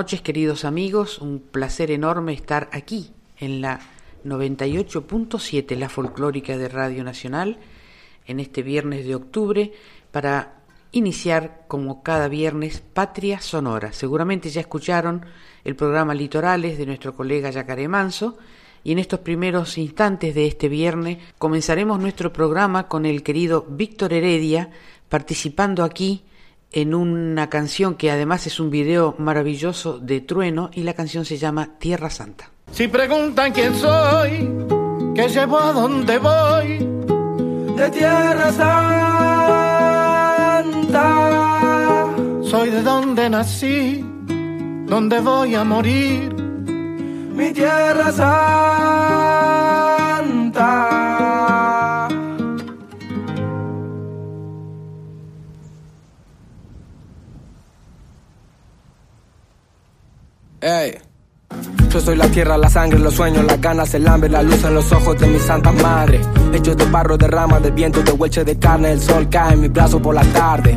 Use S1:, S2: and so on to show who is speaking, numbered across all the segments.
S1: Noches queridos amigos, un placer enorme estar aquí en la 98.7, la folclórica de Radio Nacional, en este viernes de octubre, para iniciar como cada viernes Patria Sonora. Seguramente ya escucharon el programa Litorales de nuestro colega Yacaré Manso, y en estos primeros instantes de este viernes comenzaremos nuestro programa con el querido Víctor Heredia participando aquí en una canción que además es un video maravilloso de trueno y la canción se llama Tierra Santa.
S2: Si preguntan quién soy, qué llevo a dónde voy, de Tierra Santa. Soy de donde nací, donde voy a morir, mi Tierra Santa.
S3: Yo soy la tierra, la sangre, los sueños, las ganas, el hambre, la luz en los ojos de mi santa madre. Hechos de barro, de ramas, de viento, de hueche de carne, el sol cae en mi brazo por la tarde.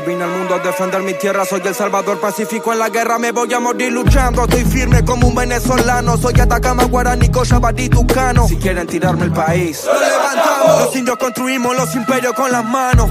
S3: vine al mundo a defender mi tierra, soy el salvador pacífico en la guerra, me voy a morir luchando, estoy firme como un venezolano, soy Atacama, Guaraní, Cochabamba, Tucano. Si quieren tirarme el país, lo levantamos. Los indios construimos los imperios con las manos,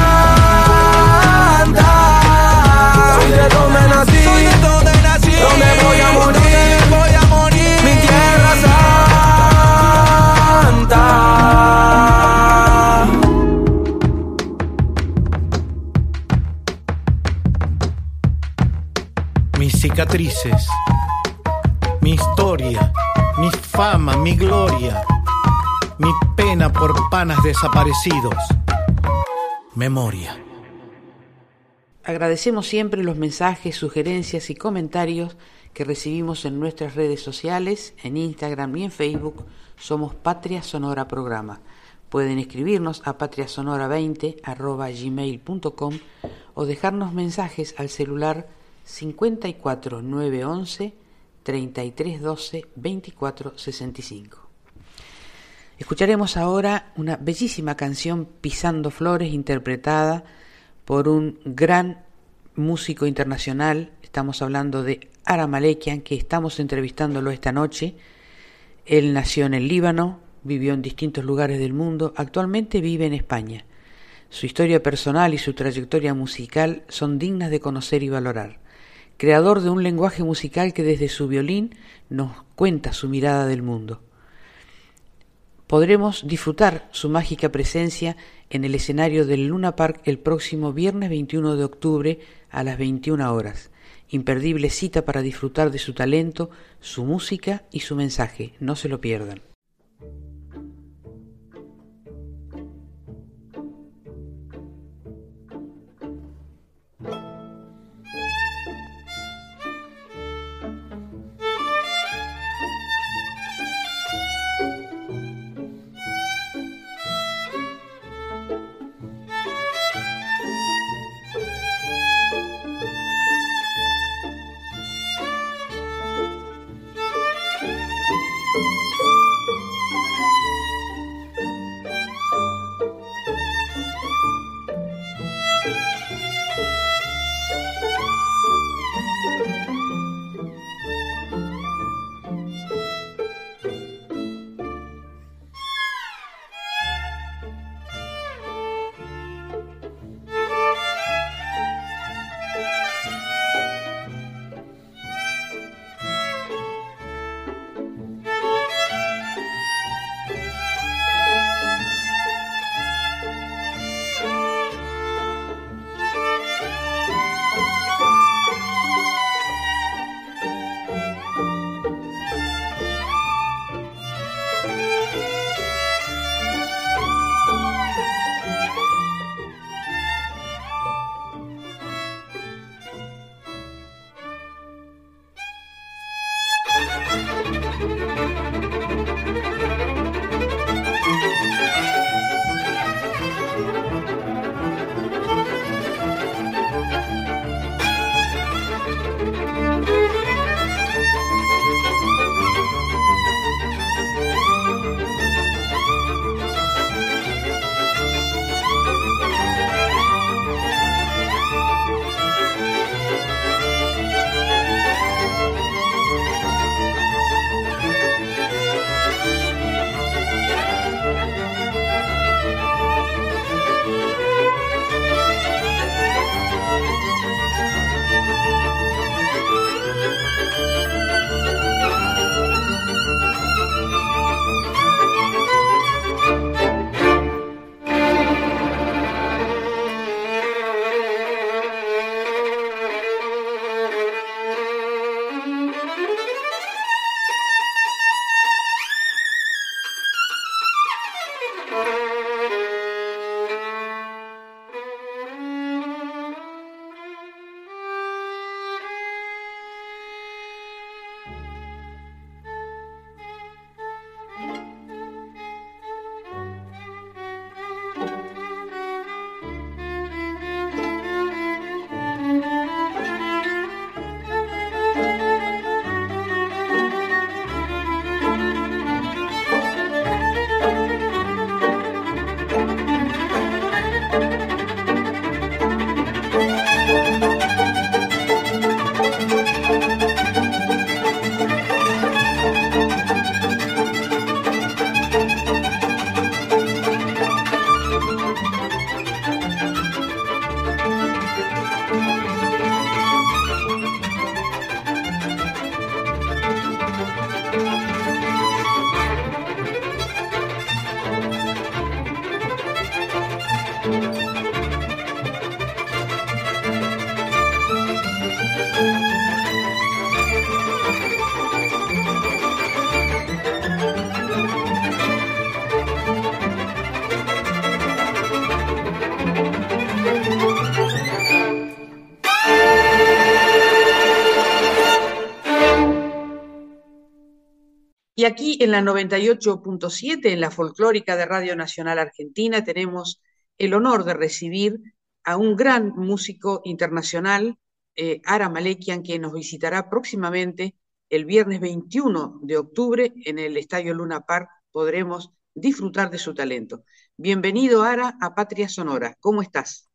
S3: Mi
S2: historia, mi fama, mi gloria, mi pena por panas desaparecidos, memoria.
S1: Agradecemos siempre los mensajes, sugerencias y comentarios que recibimos en nuestras redes sociales, en Instagram y en Facebook. Somos Patria Sonora Programa. Pueden escribirnos a patriasonora20 o dejarnos mensajes al celular 54 911 3312 2465. Escucharemos ahora una bellísima canción Pisando Flores interpretada por un gran músico internacional, estamos hablando de Ara Malekian, que estamos entrevistándolo esta noche. Él nació en el Líbano, vivió en distintos lugares del mundo, actualmente vive en España. Su historia personal y su trayectoria musical son dignas de conocer y valorar. Creador de un lenguaje musical que desde su violín nos cuenta su mirada del mundo podremos disfrutar su mágica presencia en el escenario del Luna Park el próximo viernes 21 de octubre a las 21 horas. Imperdible cita para disfrutar de su talento, su música y su mensaje. No se lo pierdan.
S4: Y aquí en la 98.7, en la folclórica de Radio Nacional Argentina, tenemos el honor de recibir a un gran músico internacional, eh, Ara Malekian, que nos visitará próximamente el viernes 21 de octubre en el Estadio Luna Park. Podremos disfrutar de su talento. Bienvenido, Ara, a Patria Sonora. ¿Cómo estás?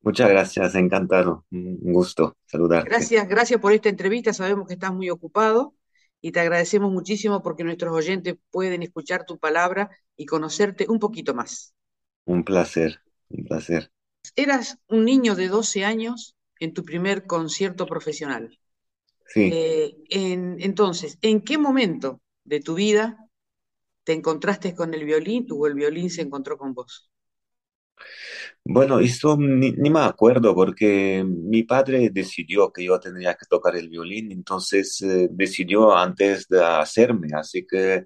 S5: Muchas gracias, encantado. Un gusto saludarte.
S4: Gracias, gracias por esta entrevista. Sabemos que estás muy ocupado y te agradecemos muchísimo porque nuestros oyentes pueden escuchar tu palabra y conocerte un poquito más.
S5: Un placer, un placer.
S4: Eras un niño de 12 años en tu primer concierto profesional.
S5: Sí.
S4: Eh, entonces, ¿en qué momento de tu vida te encontraste con el violín o el violín se encontró con vos?
S5: Bueno, eso ni, me acuerdo porque mi padre decidió que yo tendría que tocar el violín, entonces eh, decidió antes de hacerme, así que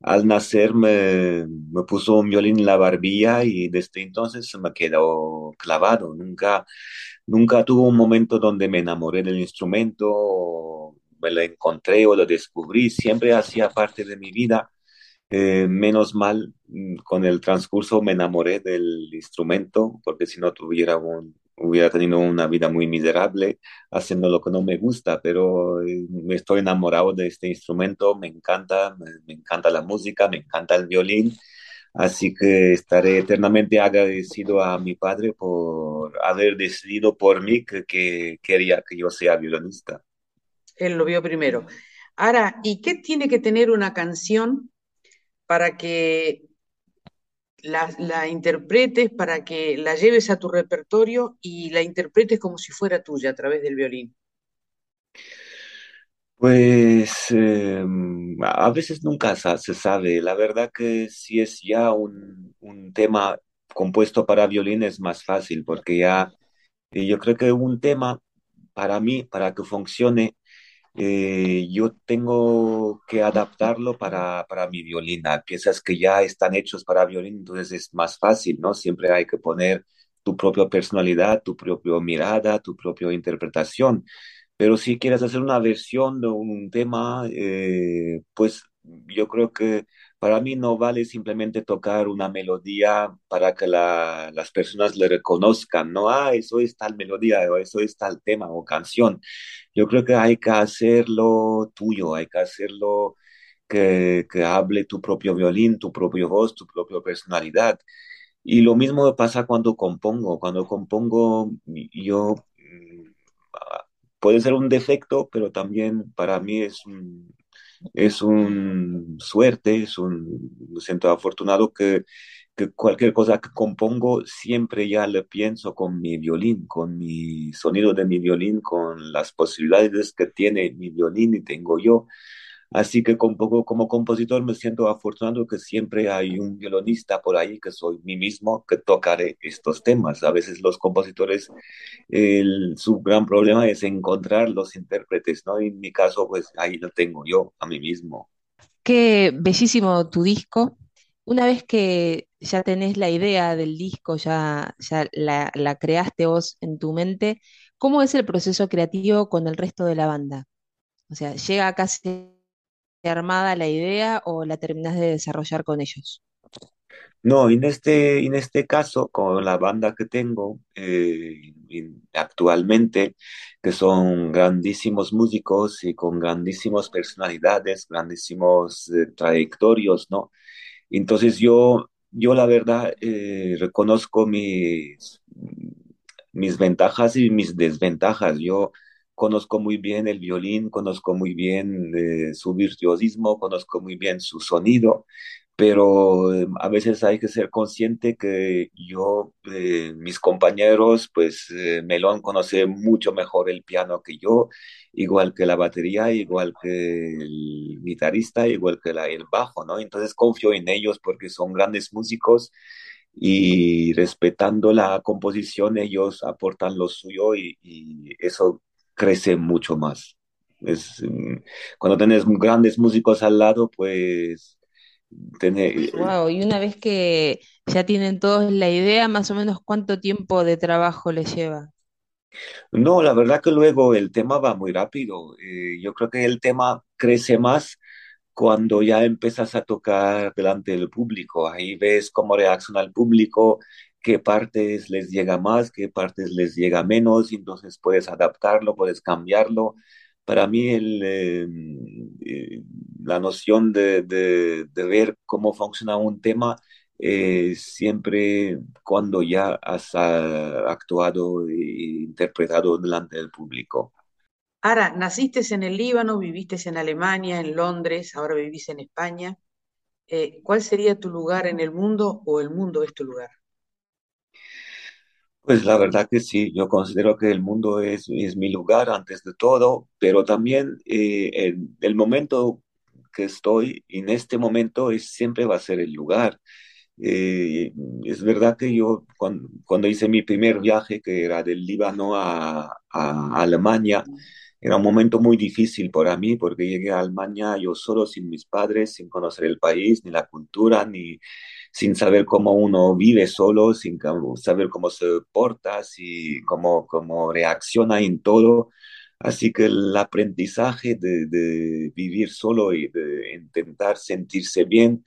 S5: al nacer me, me, puso un violín en la barbilla y desde entonces se me quedó clavado. Nunca, nunca tuvo un momento donde me enamoré del instrumento, me lo encontré o lo descubrí, siempre hacía parte de mi vida eh, menos mal, mm, con el transcurso me enamoré del instrumento, porque si no tuviera un, hubiera tenido una vida muy miserable haciendo lo que no me gusta, pero eh, me estoy enamorado de este instrumento, me encanta, me, encanta la música, me encanta el violín, así que estaré eternamente agradecido a mi padre por haber decidido por mí que, que quería que yo sea violinista.
S4: Él lo vio primero. Ahora, ¿y qué tiene que tener una canción para que la, interpretes, para que la lleves a tu repertorio y la interpretes como si fuera tuya a través del violín?
S5: Pues em, a veces nunca se sabe. La verdad que si es ya un, un, tema compuesto para violín es más fácil porque ya yo creo que un tema para mí, para que funcione, eh, yo tengo que adaptarlo para, para mi violina. Piezas que ya están hechos para violín, entonces es más fácil, ¿no? Siempre hay que poner tu propia personalidad, tu propia mirada, tu propia interpretación. Pero si quieres hacer una versión de un tema, eh, pues yo creo que para mí no vale simplemente tocar una melodía para que las personas le reconozcan, no, ah, eso es tal melodía o eso es tal tema o canción. Yo creo que hay que hacerlo tuyo, hay que hacerlo que, que hable tu propio violín, tu propio voz, tu propia personalidad. Y lo mismo pasa cuando compongo. Cuando compongo, yo mm, puede ser un defecto, pero también para mí es un, es un suerte, es un, me siento afortunado que, que cualquier cosa que compongo siempre ya le pienso con mi violín, con mi sonido de mi violín, con las posibilidades que tiene mi violín y tengo yo. Así que como, como compositor me siento afortunado que siempre hay un violonista por ahí que soy mí mismo que tocaré estos temas. A veces los compositores, su gran problema es encontrar los intérpretes, ¿no? Y en mi caso, pues ahí lo tengo yo, a mí mismo.
S6: Qué bellísimo tu disco. Una vez que ya tenés la idea del disco, ya, ya la, la creaste vos en tu mente, ¿cómo es el proceso creativo con el resto de la banda? O sea, llega casi armada la idea o la terminas de desarrollar con ellos?
S5: No, en este, en este caso, con la banda que tengo eh, actualmente, que son grandísimos músicos y con grandísimas personalidades, grandísimos eh, trayectorios, ¿no? Entonces yo, yo la verdad eh, reconozco mis, mis ventajas y mis desventajas. Yo conozco muy bien el violín, conozco muy bien eh, su virtuosismo, conozco muy bien su sonido, pero eh, a veces hay que ser consciente que yo, eh, mis compañeros, pues me lo han conocido mucho mejor el piano que yo, igual que la batería, igual que el guitarrista, igual que la, el bajo, ¿no? Entonces confío en ellos porque son grandes músicos y respetando la composición ellos aportan lo suyo y, y eso crece mucho más. Es, mm, cuando tenés grandes músicos al lado, pues...
S6: Wow, y una vez que ya tienen todos la idea, más o menos cuánto tiempo de trabajo les lleva.
S5: No, la verdad que luego el tema va muy rápido. Eh, yo creo que el tema crece más cuando ya empiezas a tocar delante del público. Ahí ves cómo reacciona el público, qué partes les llega más, qué partes les llega menos, y entonces puedes adaptarlo, puedes cambiarlo. Para mí el, eh, eh, la noción de, de, ver cómo funciona un tema eh, siempre cuando ya has ah, actuado e interpretado delante del público.
S1: Ara, naciste en el Líbano, viviste en Alemania, en Londres, ahora vivís en España. Eh, ¿Cuál sería tu lugar en el mundo o el mundo es tu lugar?
S5: Pues la verdad que sí, yo considero que el mundo es, es mi lugar antes de todo, pero también eh, el, el, momento que estoy en este momento es, siempre va a ser el lugar. Eh, es verdad que yo cuando, cuando, hice mi primer viaje, que era del Líbano a, a Alemania, era un momento muy difícil para mí porque llegué a Alemania yo solo, sin mis padres, sin conocer el país, ni la cultura, ni sin saber cómo uno vive solo, sin saber cómo se porta, si, cómo, cómo reacciona en todo. Así que el aprendizaje de, vivir solo y de intentar sentirse bien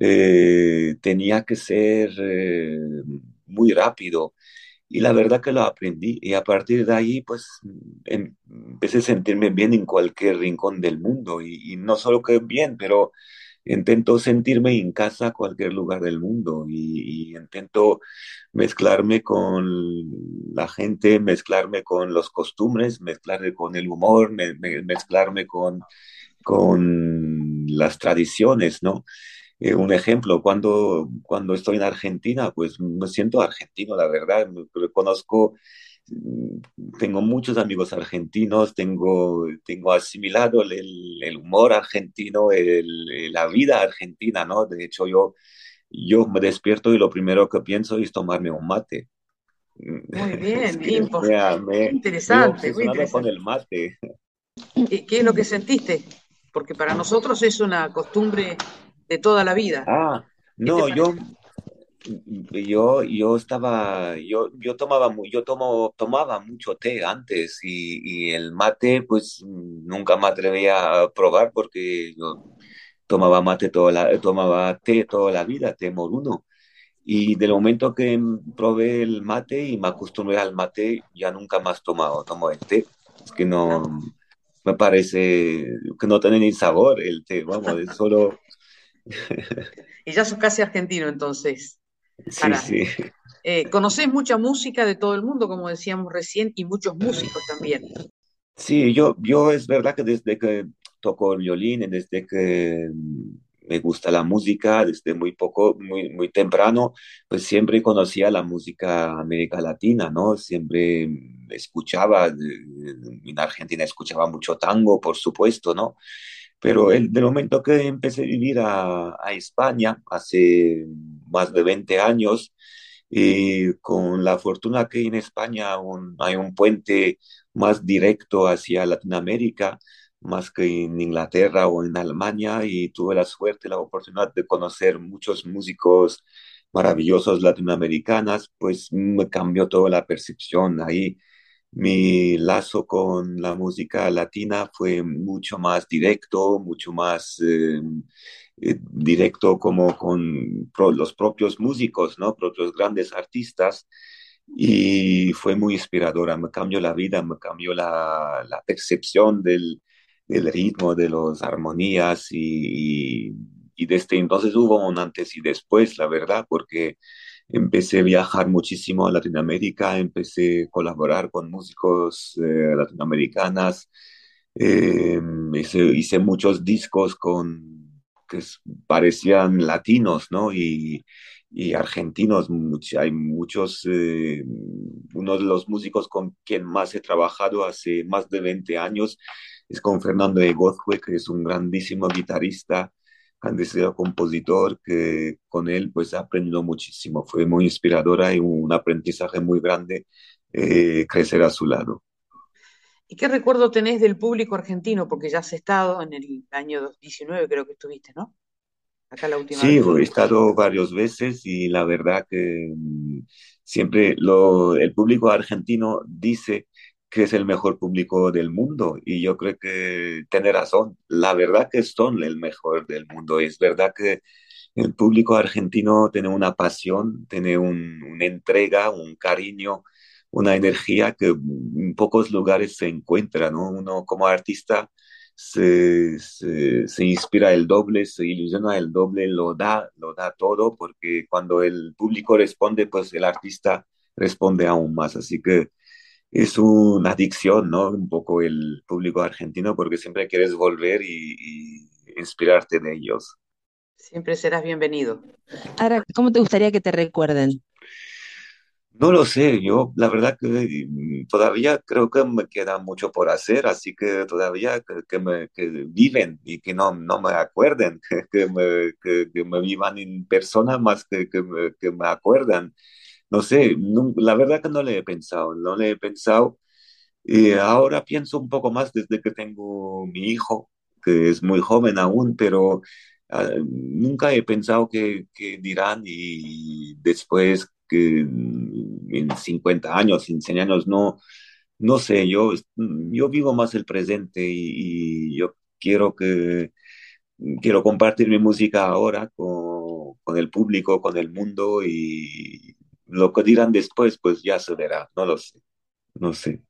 S5: eh, tenía que ser eh, muy rápido. Y la verdad que lo aprendí y a partir de ahí pues em, empecé a sentirme bien en cualquier rincón del mundo y, no solo que bien, pero intento sentirme en casa a cualquier lugar del mundo y, y, intento mezclarme con la gente, mezclarme con los costumbres, mezclarme con el humor, me, me, mezclarme con, con las tradiciones, ¿no? Eh, un ejemplo, cuando, cuando estoy en Argentina, pues me siento argentino, la verdad, conozco, tengo muchos amigos argentinos, tengo, tengo asimilado el, el humor argentino, el, la vida argentina, ¿no? De hecho, yo, yo me despierto y lo primero que pienso es tomarme un mate.
S1: Muy bien, es que me, me, interesante.
S5: Muy interesante. con el mate.
S1: ¿Qué, ¿Qué es lo que sentiste? Porque para nosotros es una costumbre de toda la vida.
S5: Ah, no, yo, yo, yo estaba, yo, yo tomaba, yo tomo, tomaba mucho té antes y, y, el mate, pues nunca me atrevía a probar porque yo tomaba mate toda la, tomaba té toda la vida, té moruno. Y del momento que probé el mate y me acostumbré al mate, ya nunca más tomado, tomo el té. Es que no, me parece que no tiene ni sabor el té, vamos, es solo
S1: y ya sos casi argentino entonces.
S5: Sí, sí.
S1: Eh, conocés mucha música de todo el mundo, como decíamos recién, y muchos músicos también.
S5: Sí, yo, yo es verdad que desde que toco el violín, desde que me gusta la música, desde muy poco, muy, muy temprano, pues siempre conocía la música América Latina, ¿no? Siempre escuchaba, en Argentina escuchaba mucho tango, por supuesto, ¿no? Pero el, del momento que empecé a vivir a, España, hace más de 20 años, y con la fortuna que en España hay un puente más directo hacia Latinoamérica, más que en Inglaterra o en Alemania, y tuve la suerte, la oportunidad de conocer muchos músicos maravillosos latinoamericanos, pues me cambió toda la percepción ahí mi lazo con la música latina fue mucho más directo, mucho más eh, eh, directo como con los propios músicos, ¿no? Propios grandes artistas. Y fue muy inspiradora, me cambió la vida, me cambió la, percepción del, del, ritmo, de las armonías y, y, y desde entonces hubo un antes y después, la verdad, porque empecé a viajar muchísimo a Latinoamérica, empecé a colaborar con músicos eh, latinoamericanas, eh, hice, hice, muchos discos con, que parecían latinos, ¿no? Y, y argentinos, much, hay muchos, eh, uno de los músicos con quien más he trabajado hace más de 20 años es con Fernando Egozue, que es un grandísimo guitarrista, han sido compositor que con él pues he aprendido muchísimo. Fue muy inspiradora y un aprendizaje muy grande eh, crecer a su lado.
S1: ¿Y qué recuerdo tenés del público argentino? Porque ya has estado en el año 19, creo que estuviste, ¿no?
S5: Acá la última sí, vez. he estado varias veces y la verdad que mm, siempre lo, el público argentino dice que es el mejor público del mundo y yo creo que tiene razón. La verdad que son el mejor del mundo. Es verdad que el público argentino tiene una pasión, tiene una entrega, un cariño, una energía que en pocos lugares se encuentra, ¿no? Uno como artista se, se, inspira el doble, se ilusiona el doble, lo da, lo da todo, porque cuando el público responde, pues el artista responde aún más. Así que es una adicción, ¿no? Un poco el público argentino, porque siempre quieres volver y, y inspirarte de ellos.
S4: Siempre serás bienvenido.
S6: Ahora, ¿cómo te gustaría que te recuerden?
S5: No lo sé, yo la verdad que mm, todavía creo que me queda mucho por hacer, así que todavía que, me que viven y que no, no me acuerden, que, me, que, me vivan en persona más que, que, me, que me acuerdan. No sé, la verdad que no le he pensado, no le he pensado. Y ahora pienso un poco más desde que tengo mi hijo, que es muy joven aún, pero Ah, nunca he pensado que, dirán y después que en 50 años, en 100 años, no, no sé, yo, yo vivo más el presente y, yo quiero que quiero compartir mi música ahora con, con, el público, con el mundo y lo que dirán después, pues ya se verá, no lo sé, no sé.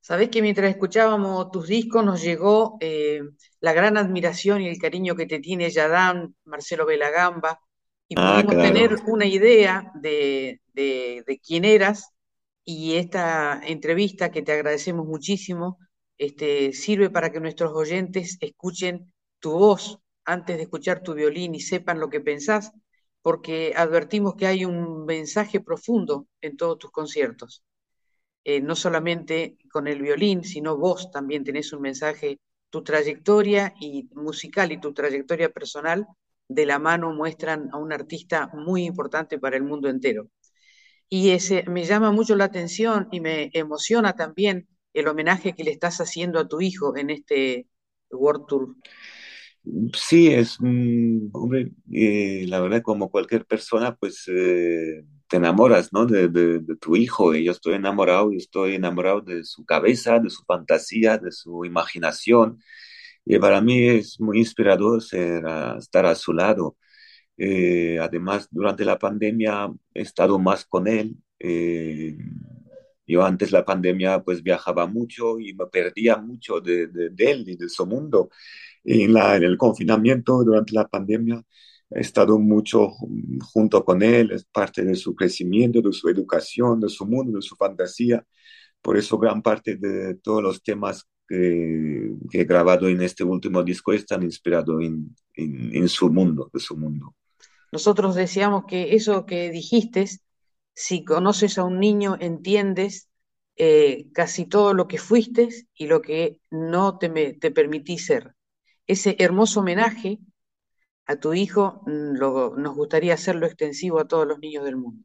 S4: Sabés que mientras escuchábamos tus discos nos llegó eh, la gran admiración y el cariño que te tiene Yadán, Marcelo Belagamba, y ah, pudimos tener una idea de, quién eras, y esta entrevista que te agradecemos muchísimo, este, sirve para que nuestros oyentes escuchen tu voz antes de escuchar tu violín y sepan lo que pensás, porque advertimos que hay un mensaje profundo en todos tus conciertos. Eh, no solamente con el violín, sino vos también tenés un mensaje, tu trayectoria y musical y tu trayectoria personal de la mano muestran a un artista muy importante para el mundo entero. Y ese me llama mucho la atención y me emociona también el homenaje que le estás haciendo a tu hijo en este World Tour.
S5: Sí, es, hombre, eh, la verdad, como cualquier persona, pues eh, te enamoras, ¿no? De, tu hijo. Y yo estoy enamorado y estoy enamorado de su cabeza, de su fantasía, de su imaginación. Y para mí es muy inspirador estar a su lado. Eh, además, durante la pandemia he estado más con él. Eh, yo antes la pandemia pues viajaba mucho y me perdía mucho de él y de su mundo. En, la, en el confinamiento durante la pandemia he estado mucho junto con él, es parte de su crecimiento, de su educación, de su mundo, de su fantasía. Por eso gran parte de todos los temas que, he grabado en este último disco están inspirados en, en, su mundo, de su mundo.
S4: Nosotros decíamos que eso que dijiste, si conoces a un niño, entiendes eh, casi todo lo que fuiste y lo que no te, te permití ser. Ese hermoso homenaje a tu hijo, mm, nos gustaría hacerlo extensivo a todos los niños del mundo.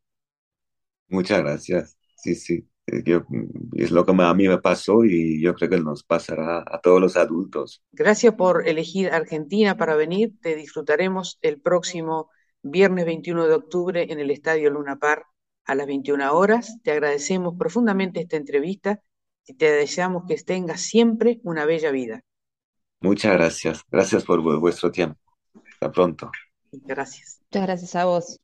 S5: Muchas gracias. Sí, sí. Eh, mm, es lo que a mí me pasó y yo creo que nos pasará a todos los adultos.
S4: Gracias por elegir Argentina para venir. Te disfrutaremos el próximo viernes 21 de octubre en el Estadio Luna Par a las 21 horas. Te agradecemos profundamente esta entrevista y te deseamos que tengas siempre una bella vida.
S5: Muchas gracias. Gracias por vuestro tiempo. Hasta pronto.
S4: Gracias.
S6: Muchas gracias a vos.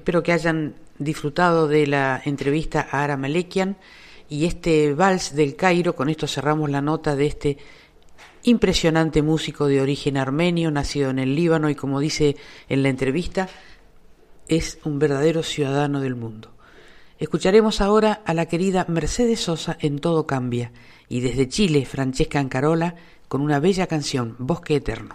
S1: Espero que hayan disfrutado de la entrevista a Ara Malekian y este vals del Cairo. Con esto cerramos la nota de este impresionante músico de origen armenio, nacido en el Líbano y como dice en la entrevista, es un verdadero ciudadano del mundo. Escucharemos ahora a la querida Mercedes Sosa en Todo Cambia y desde Chile Francesca Ancarola con una bella canción, Bosque Eterno.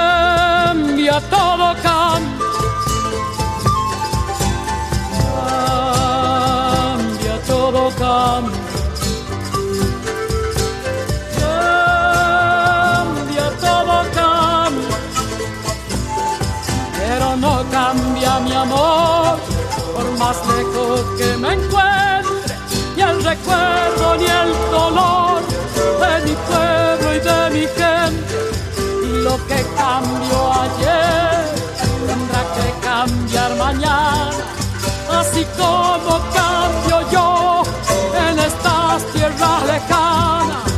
S7: todo cambia. Cambia, todo cambia. Cambia, todo cambia. Pero no cambia mi amor, por más lejos que me encuentre, ni el recuerdo ni el dolor de mi pueblo y de mi gente lo que cambió ayer tendrá que cambiar mañana, así como cambio yo en estas tierras lejanas.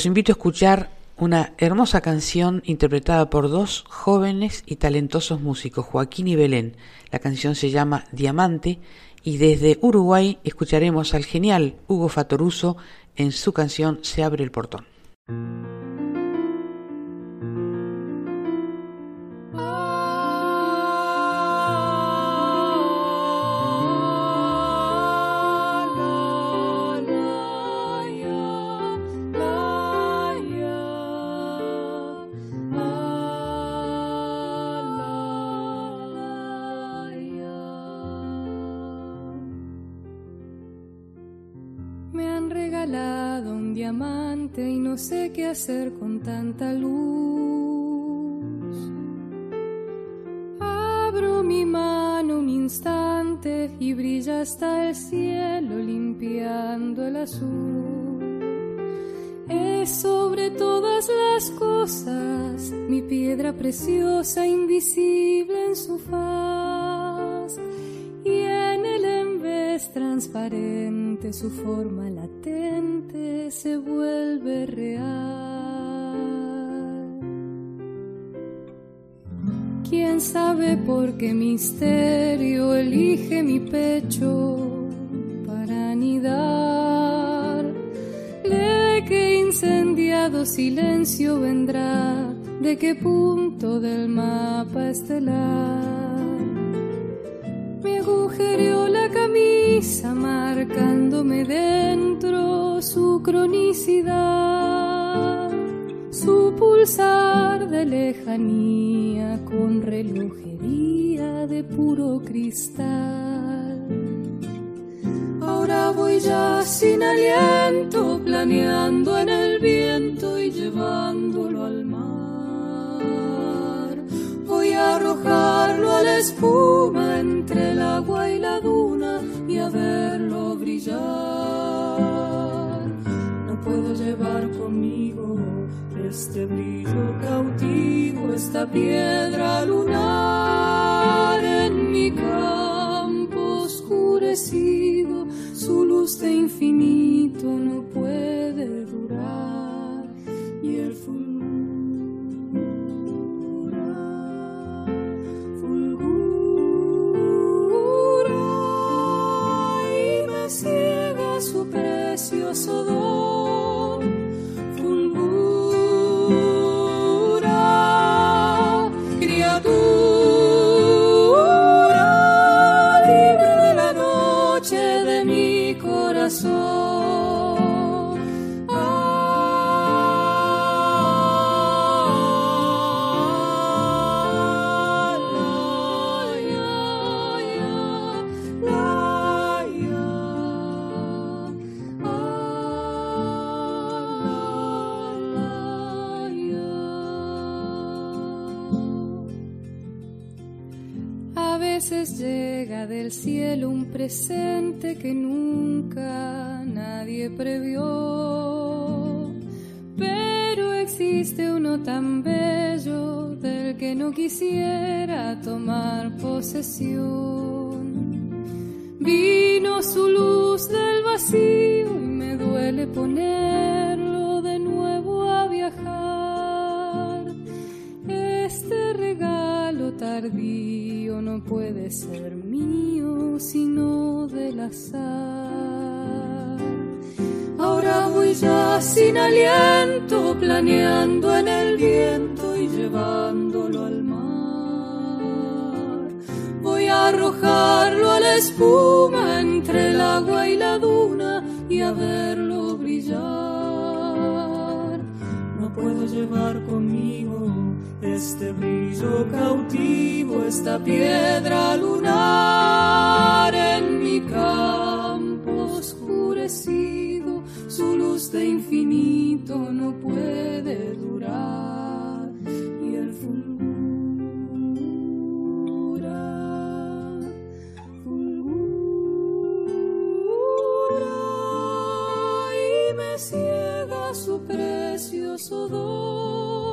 S1: los invito a escuchar una hermosa canción interpretada por dos jóvenes y talentosos músicos, Joaquín y Belén. La canción se llama Diamante y desde Uruguay escucharemos al genial Hugo Fatoruso en su canción Se abre el portón.
S8: Sé qué hacer con tanta luz. Abro mi mano un instante y brilla hasta el cielo limpiando el azul. Es sobre todas las cosas mi piedra preciosa invisible en su faz y en el envés transparente su forma latente se vuelve real. ¿Quién sabe por qué misterio elige mi pecho para anidar? ¿De qué incendiado silencio vendrá? ¿De qué punto del mapa estelar? Me agujereó la camisa marcándome dentro su cronicidad, su pulsar de lejanía con relojería de puro cristal. Ahora voy ya sin aliento, planeando en el viento y llevándolo al mar. Voy a arrojarlo a la espuma No puedo llevar conmigo este brillo cautivo, esta piedra lunar en mi campo oscurecido. Su luz de infinito no puede precioso don. Presente que nunca nadie previó, pero existe uno tan bello del que no quisiera tomar posesión. Vino su luz del vacío y me duele ponerlo de nuevo a viajar. Este regalo tardío no puede ser mío sino del azar. Ahora voy ya sin aliento, planeando en el viento y llevándolo al mar. Voy a arrojarlo a la espuma entre el agua y la duna y a verlo brillar. No puedo llevar conmigo este brillo cautivo, esta piedra lunar en mi campo oscurecido. Su luz de infinito no puede durar y el fulgura, fulgura y me ciega su precioso don.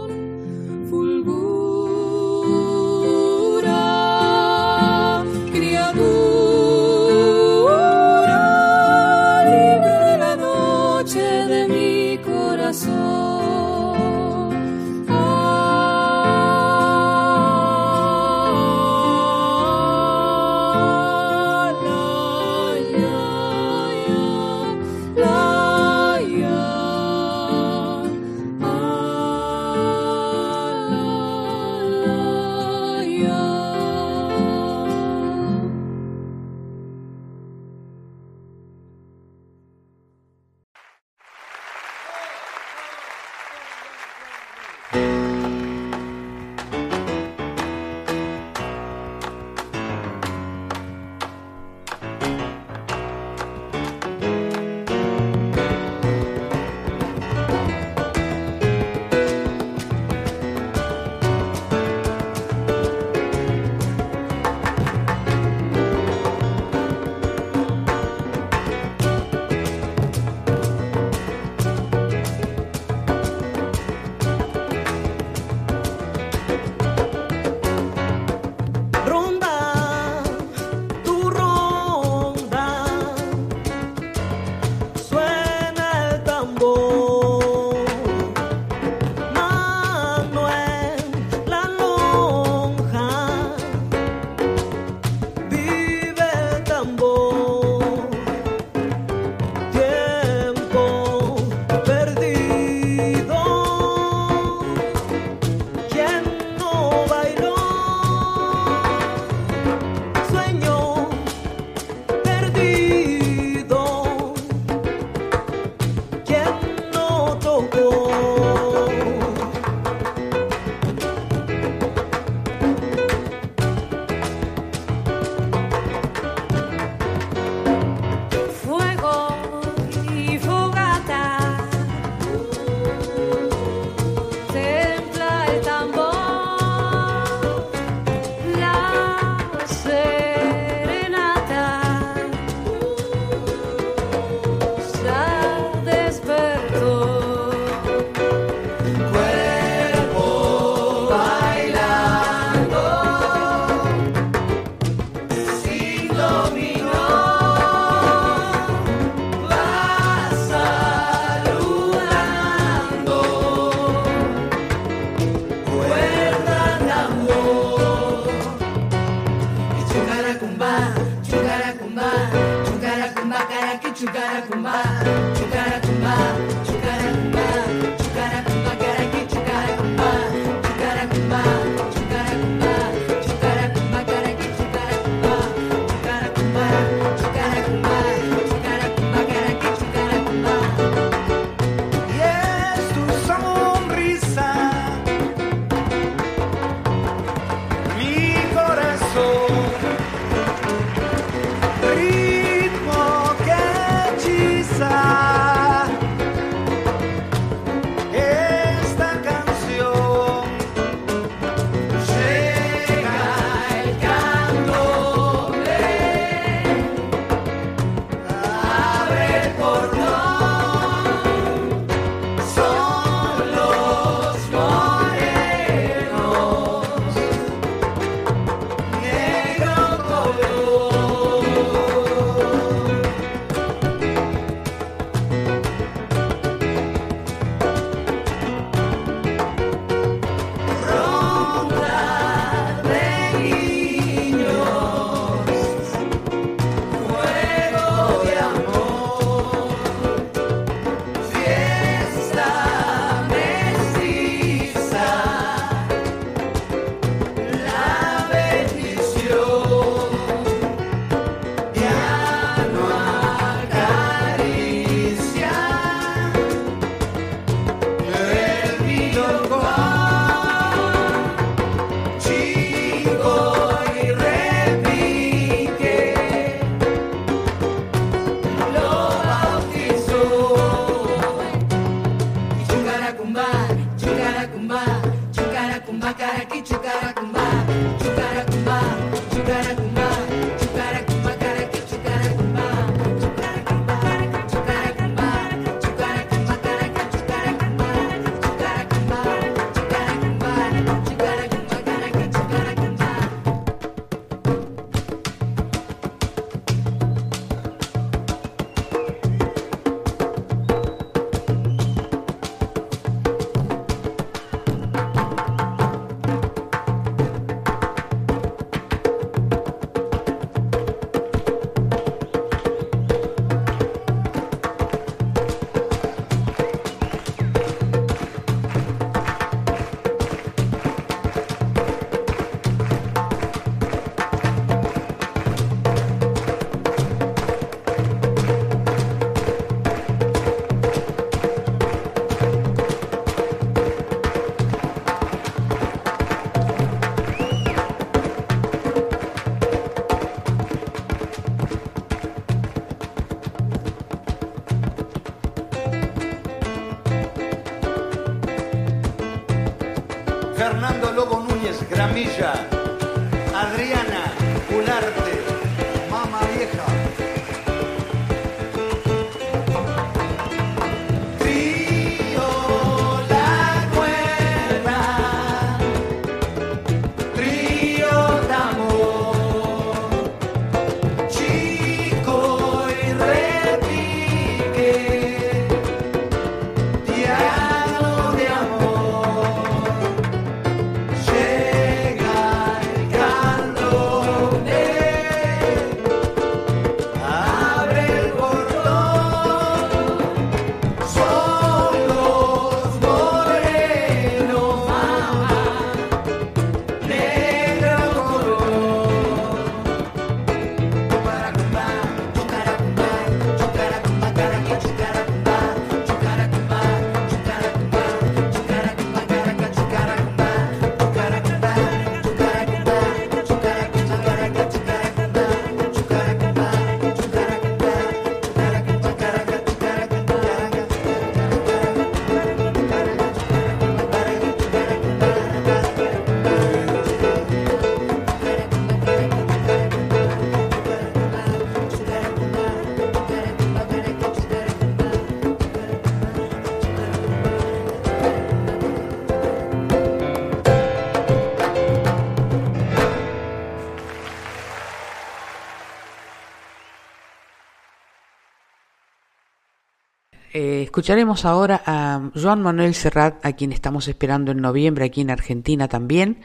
S8: Eh,
S1: escucharemos ahora a Joan Manuel Serrat, a quien estamos esperando en noviembre aquí en Argentina también.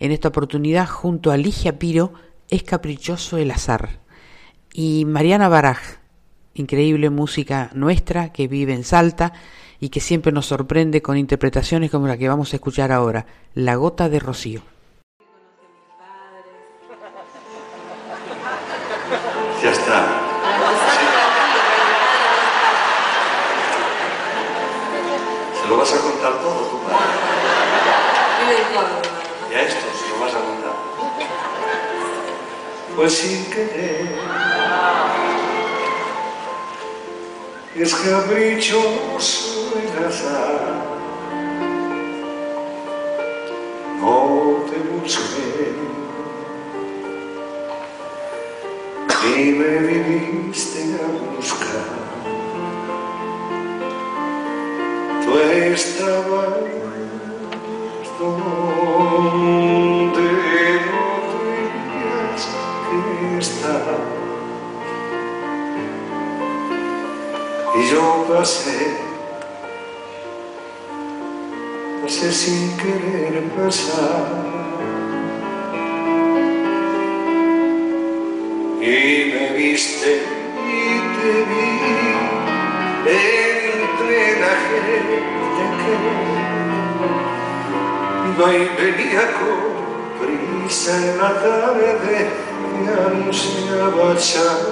S1: En esta oportunidad, junto a Ligia Piro, es caprichoso el azar. Y Mariana Baraj, increíble música nuestra que vive en Salta y que siempre nos sorprende con interpretaciones como la que vamos a escuchar ahora, La Gota de Rocío.
S9: Se lo vas a contar todo, tu compadre. Y a esto se lo vas a contar. Pues sin querer. Es caprichoso el azar. No te busqué. Ni me viniste a buscar. estaba donde no estar y yo pasé pasé sin querer pasar. Y me viste ma venia con prisa e una tarde
S10: e ansia baciata.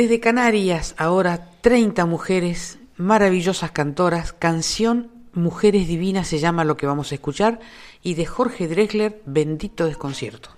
S11: Desde Canarias, ahora 30 mujeres, maravillosas cantoras, canción Mujeres Divinas se llama lo que vamos a escuchar, y de Jorge Drexler, Bendito Desconcierto.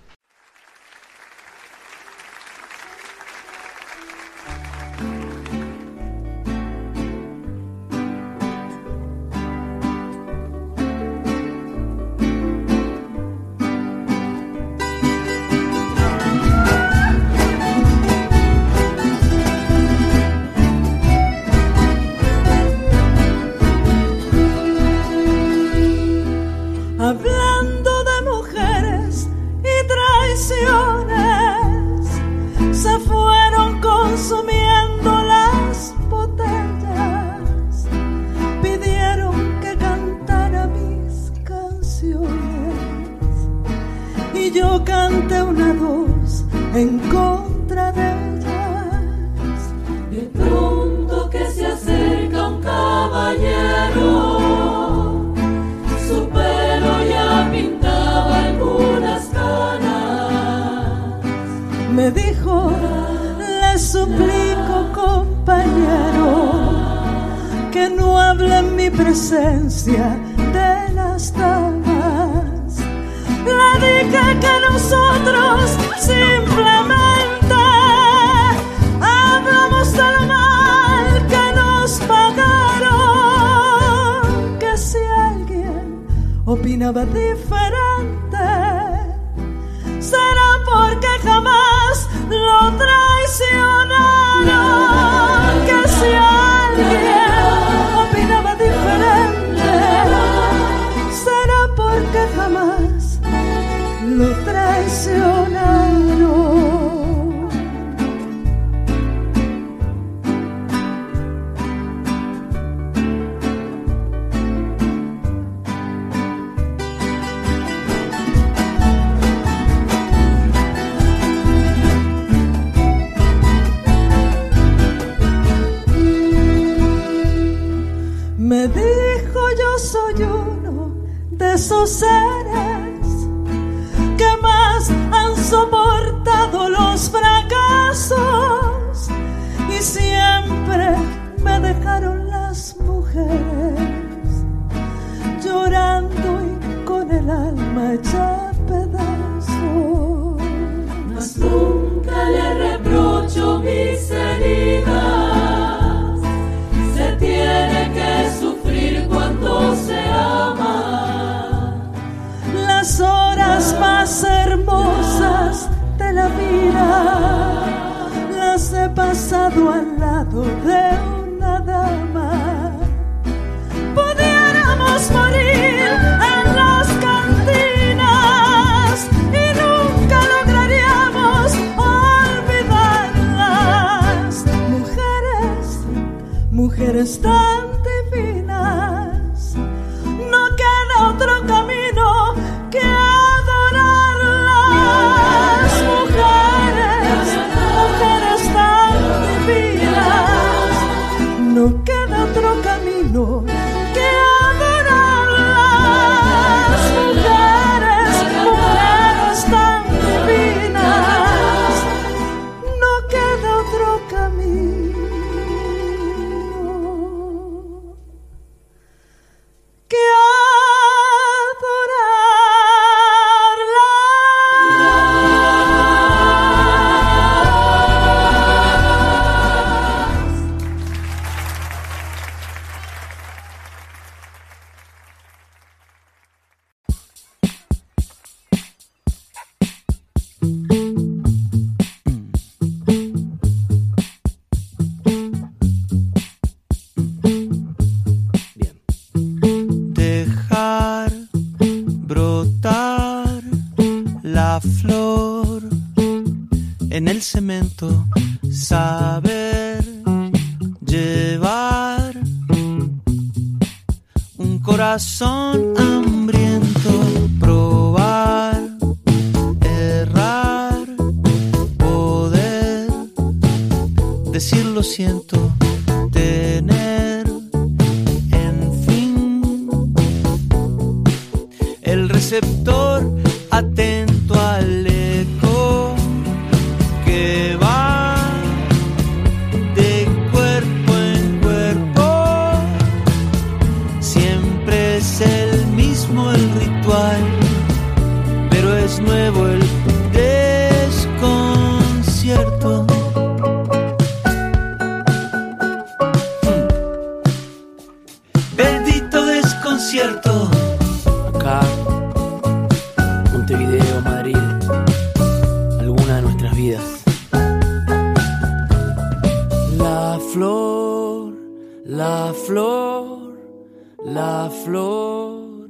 S12: Flor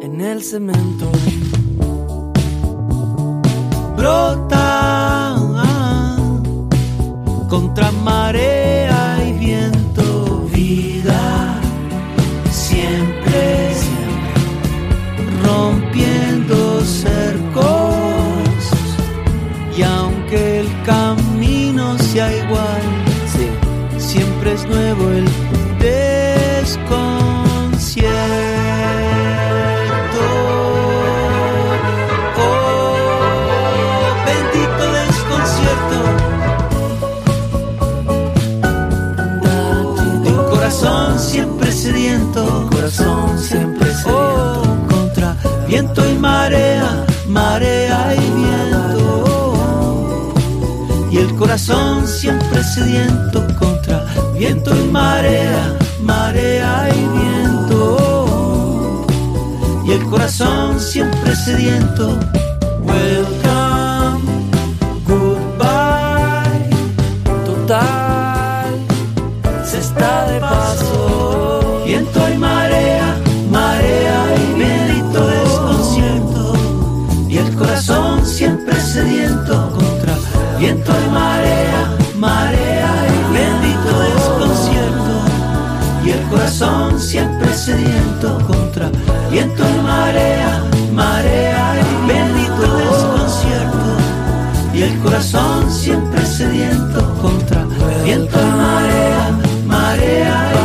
S12: en el cemento. brota contra marea marea, y viento. Y el corazón siempre sediento contra viento y marea, marea y viento. Y el corazón siempre sediento. Welcome, viento y marea, marea y bendito desconcierto. Y el corazón siempre sediento contra viento y marea, marea y bendito desconcierto. Y el corazón siempre sediento contra viento y marea, marea y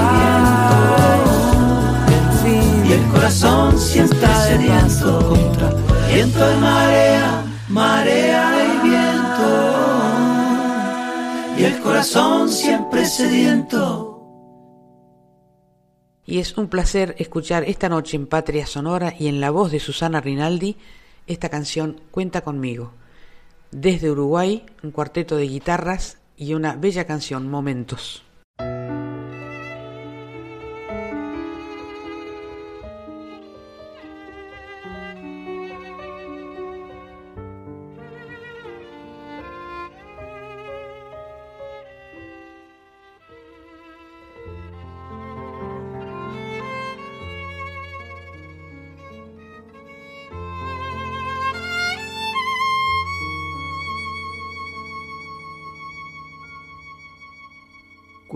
S12: viento. Y el corazón siempre sediento contra viento y marea Y
S1: es un placer escuchar esta noche en Patria Sonora y en la voz de Susana Rinaldi esta canción Cuenta conmigo. Desde Uruguay, un cuarteto de guitarras y una bella canción, Momentos.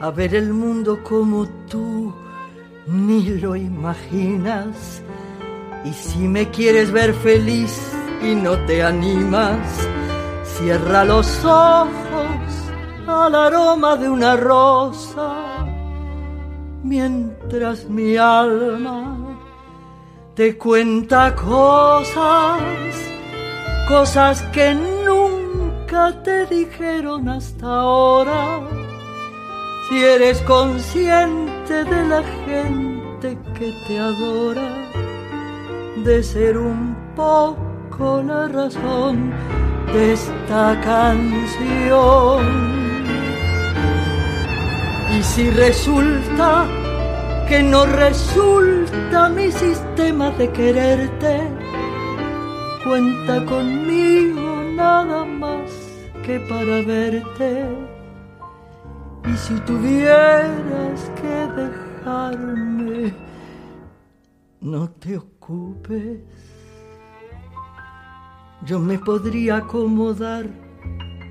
S13: a ver el mundo como tú ni lo imaginas. Y si me quieres ver feliz y no te animas, cierra los ojos al aroma de una rosa, mientras mi alma te cuenta cosas, cosas que nunca te dijeron hasta ahora si eres consciente de la gente que te adora, de ser un poco la razón de esta canción. Y si resulta que no resulta mi sistema de quererte, cuenta conmigo nada más que para verte y si tuvieras que dejarme, no te ocupes. Yo me podría acomodar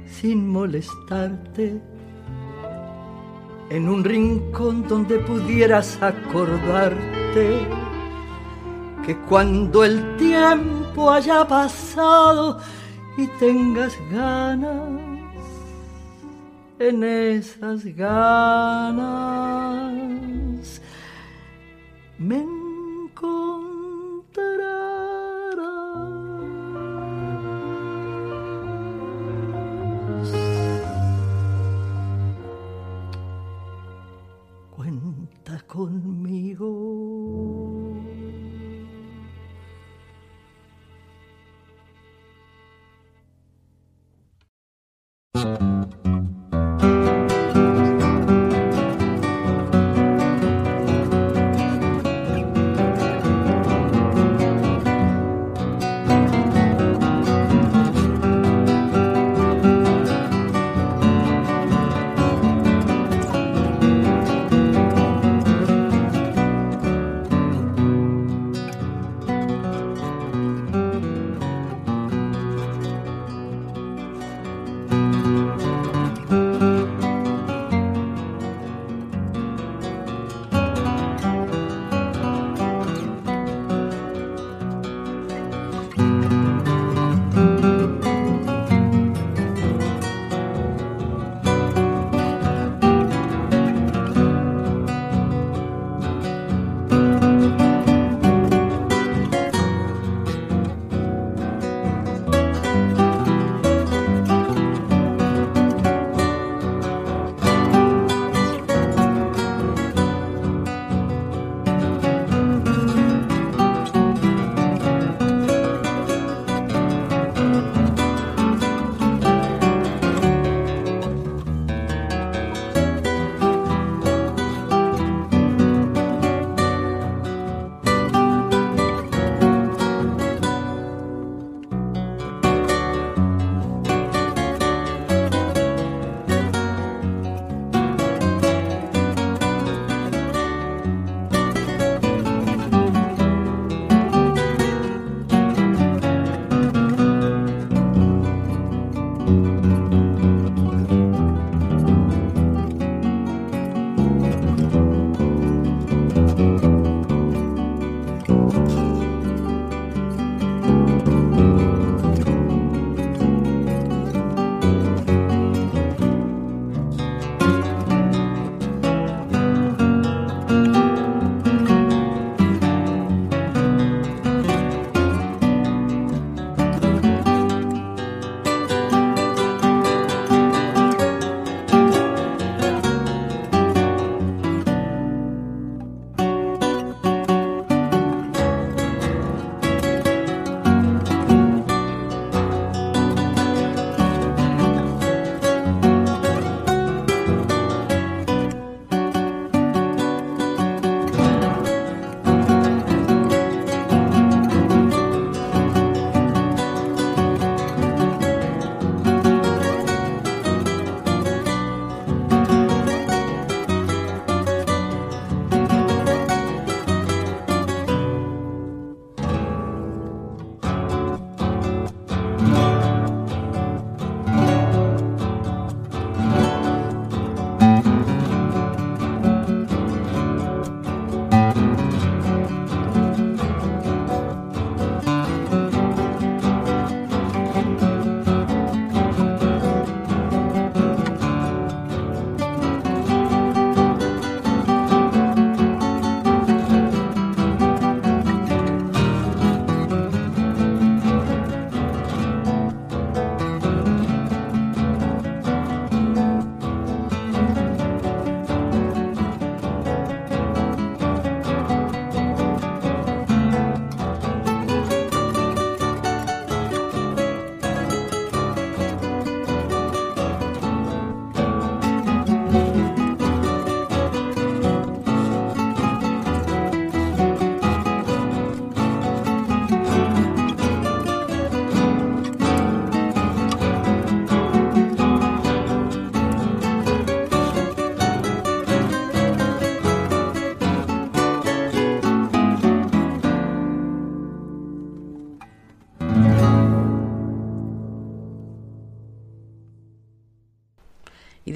S13: sin molestarte en un rincón donde pudieras acordarte que cuando el tiempo haya pasado y tengas ganas en esas ganas me encontrarás. Cuenta conmigo.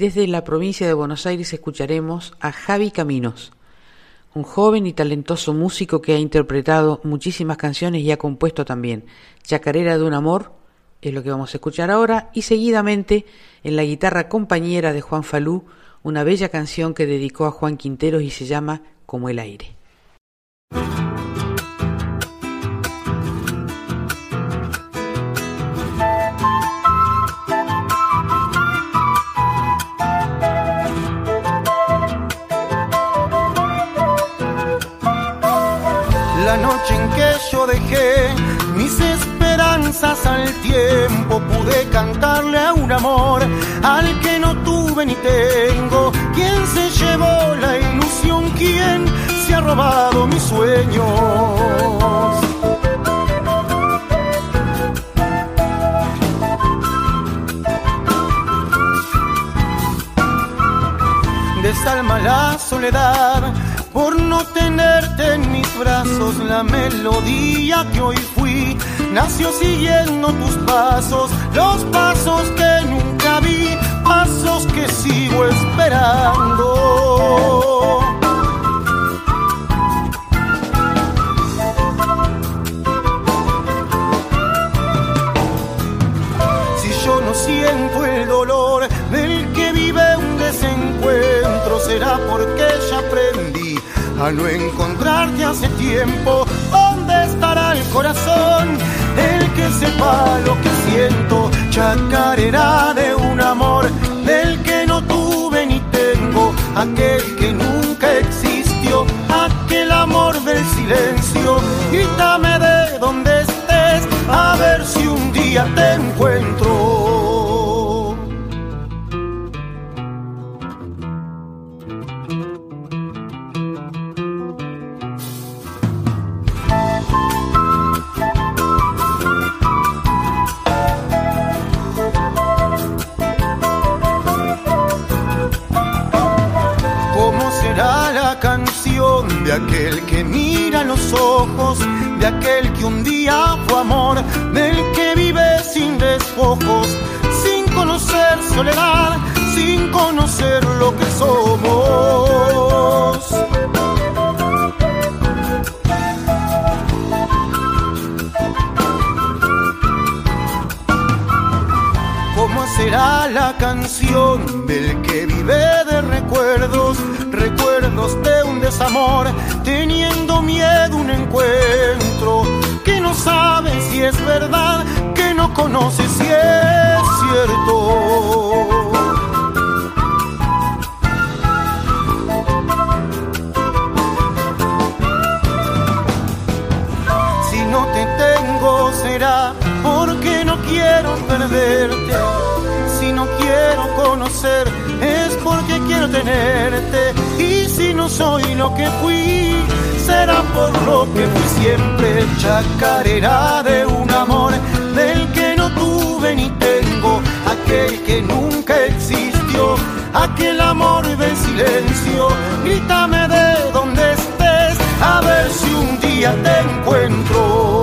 S1: Desde la provincia de Buenos Aires escucharemos a Javi Caminos, un joven y talentoso músico que ha interpretado muchísimas canciones y ha compuesto también Chacarera de un amor, es lo que vamos a escuchar ahora, y seguidamente en la guitarra compañera de Juan Falú, una bella canción que dedicó a Juan Quinteros y se llama Como el aire.
S2: Yo dejé mis esperanzas al tiempo, pude cantarle a un amor al que no tuve ni tengo. ¿Quién se llevó la ilusión? ¿Quién se ha robado mis sueños? Desalma la soledad por no tenerte en mis brazos. La melodía que hoy fui nació siguiendo tus pasos, los pasos que nunca vi, pasos que sigo esperando. Si yo no siento el dolor del que vive un desencuentro, será porque a no encontrarte hace tiempo. ¿Dónde estará el corazón? El que sepa lo que siento, chacarera de un amor del que no tuve ni tengo, aquel que nunca existió, aquel amor del silencio. Quítame de donde estés, a ver si un día te encuentro. De aquel que mira los ojos, de aquel que un día fue amor, del que vive sin despojos, sin conocer soledad, sin conocer lo que somos? ¿Cómo será la canción del teniendo miedo un encuentro, que no sabe si es verdad, que no conoce si es cierto? Si no te tengo será porque no quiero perderte. Si no quiero conocer es porque quiero tenerte. Soy lo que fui, será por lo que fui siempre chacarera de un amor del que no tuve ni tengo, aquel que nunca existió, aquel amor del silencio. Grítame de donde estés, a ver si un día te encuentro.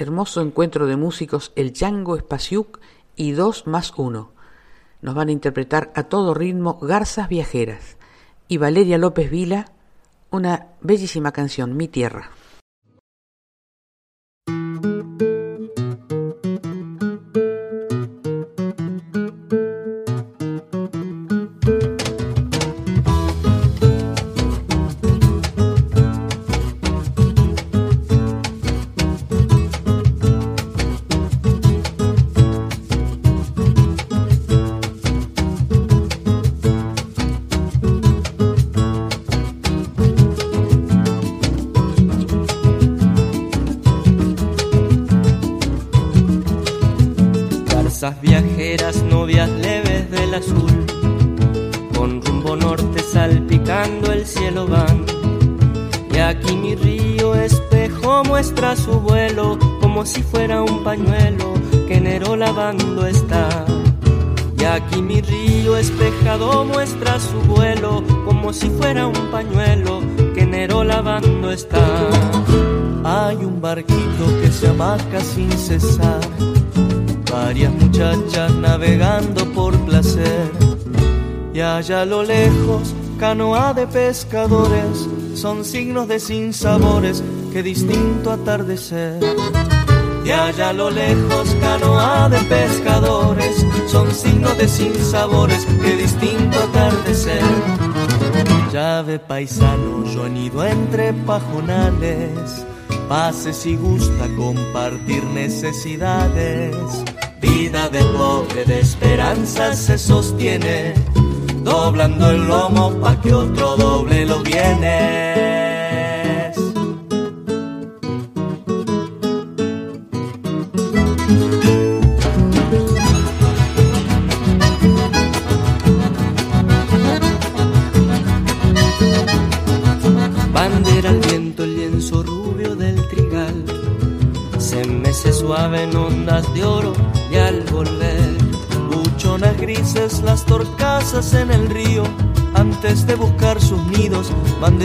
S1: Hermoso encuentro de músicos El Chango Espasiuk y Dos más Uno. Nos van a interpretar a todo ritmo Garzas Viajeras y Valeria López Vila, una bellísima canción, Mi Tierra.
S12: A lo lejos, canoa de pescadores, son signos de sinsabores, que distinto atardecer. Y allá a lo lejos, canoa de pescadores, son signos de sinsabores, que distinto atardecer. Llave paisano, yo anido entre pajonales pase si gusta compartir necesidades. Vida de pobre de esperanza se sostiene, doblando el lomo pa' que otro doble lo viene.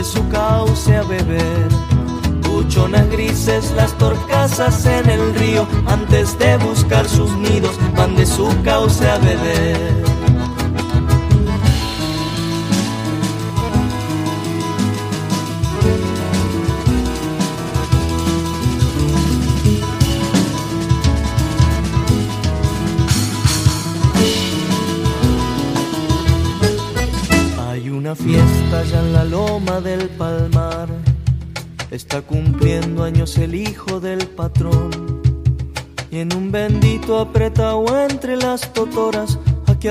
S12: Su cauce a beber. Buchonas grises las torcasas en el río, antes de buscar sus nidos, van de su cauce a beber.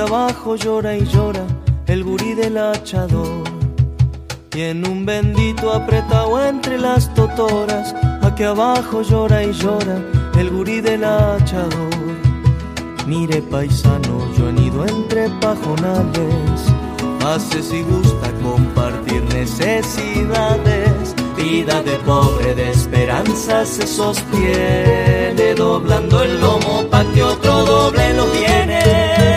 S12: Abajo llora y llora el gurí del hachador. Y en un bendito apretado entre las totoras, aquí abajo llora y llora el gurí del hachador. Mire paisano, yo han ido entre pajonales hace si gusta compartir necesidades. Vida de pobre de esperanza se sostiene, doblando el lomo pa' que otro doble lo viene.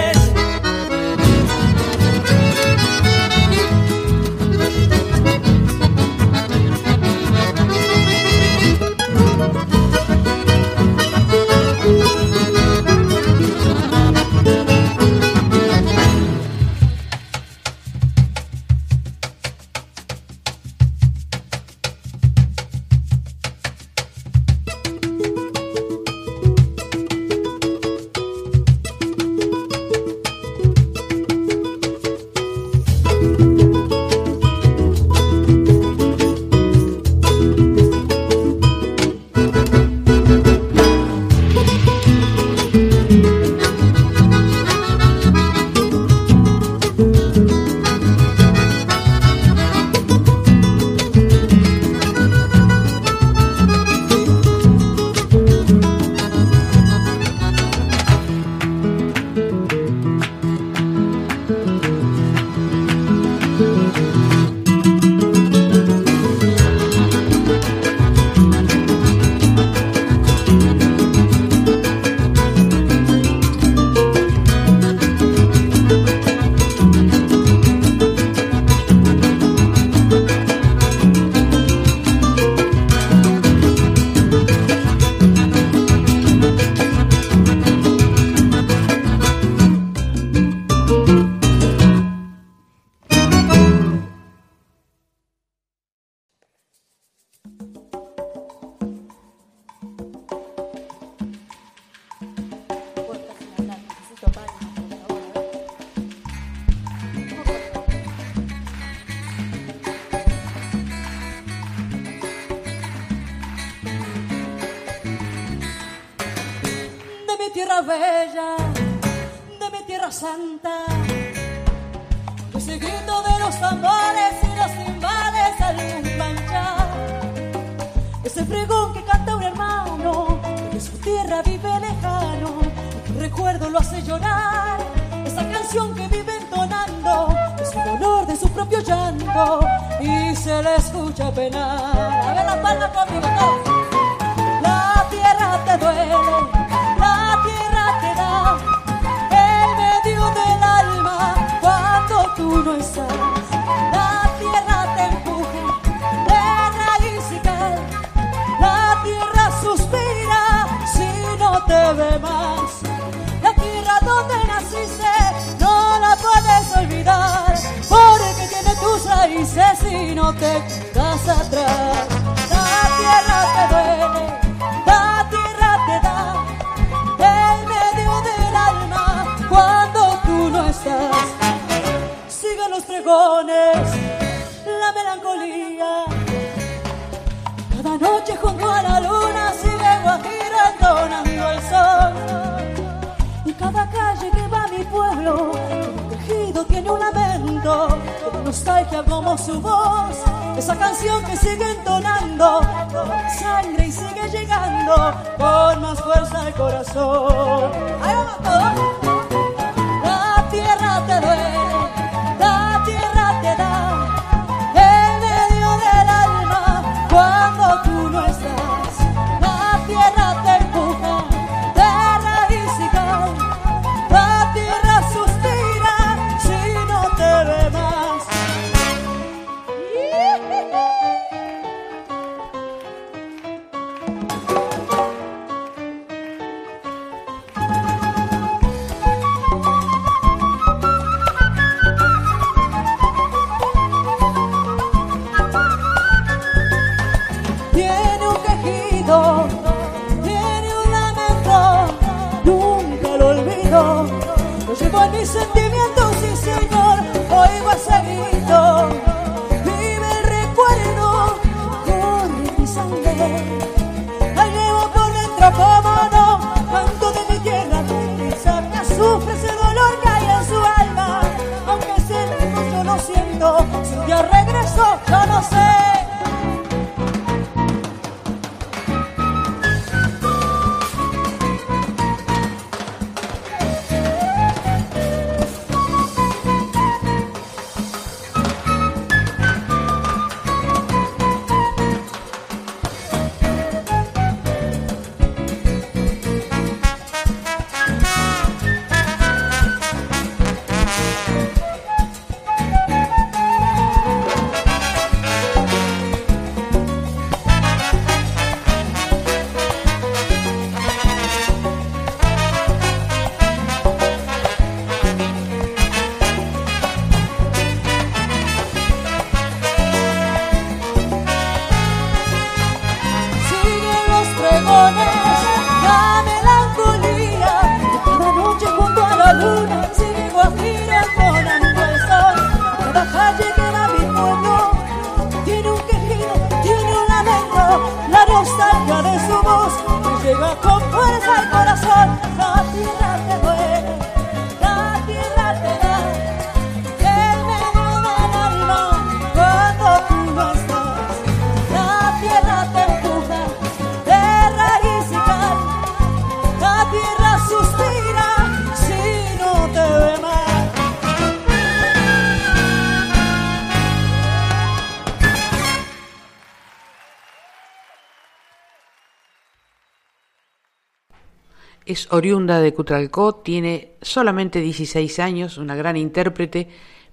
S1: oriunda de Cutralcó, tiene solamente 16 años, una gran intérprete,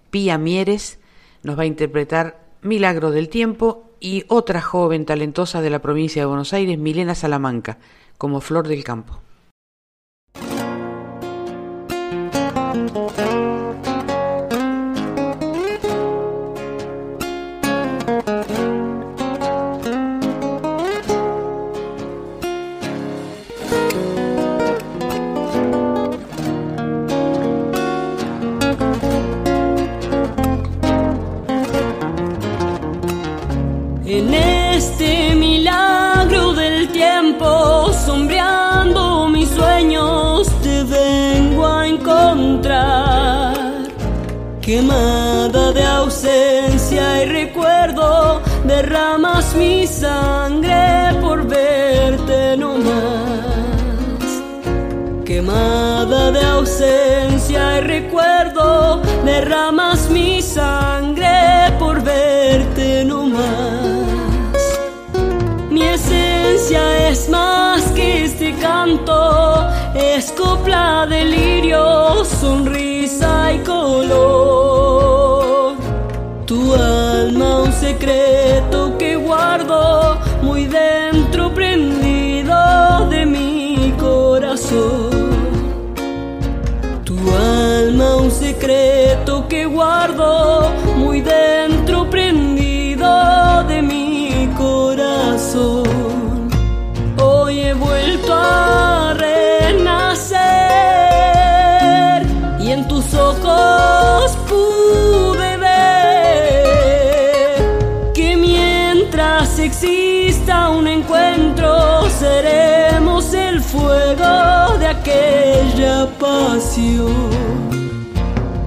S1: Pía Mieres, nos va a interpretar Milagros del Tiempo y otra joven talentosa de la provincia de Buenos Aires, Milena Salamanca, como Flor del Campo.
S14: canto es copla delirio, sonrisa y color. Tu alma un secreto que guardo muy dentro prendido de mi corazón. Tu alma un secreto que guardo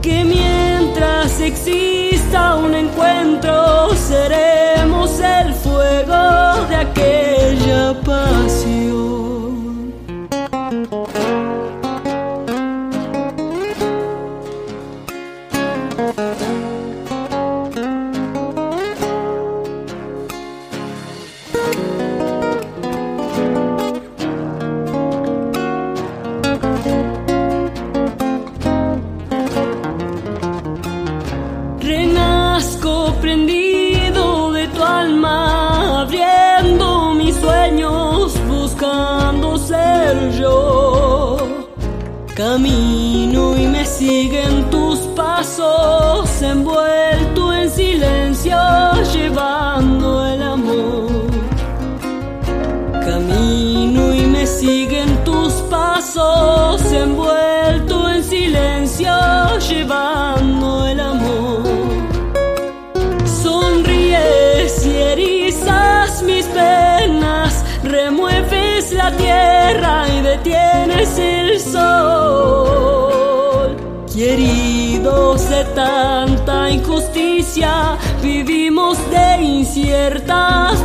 S14: que mientras exista un encuentro seré sigue cierta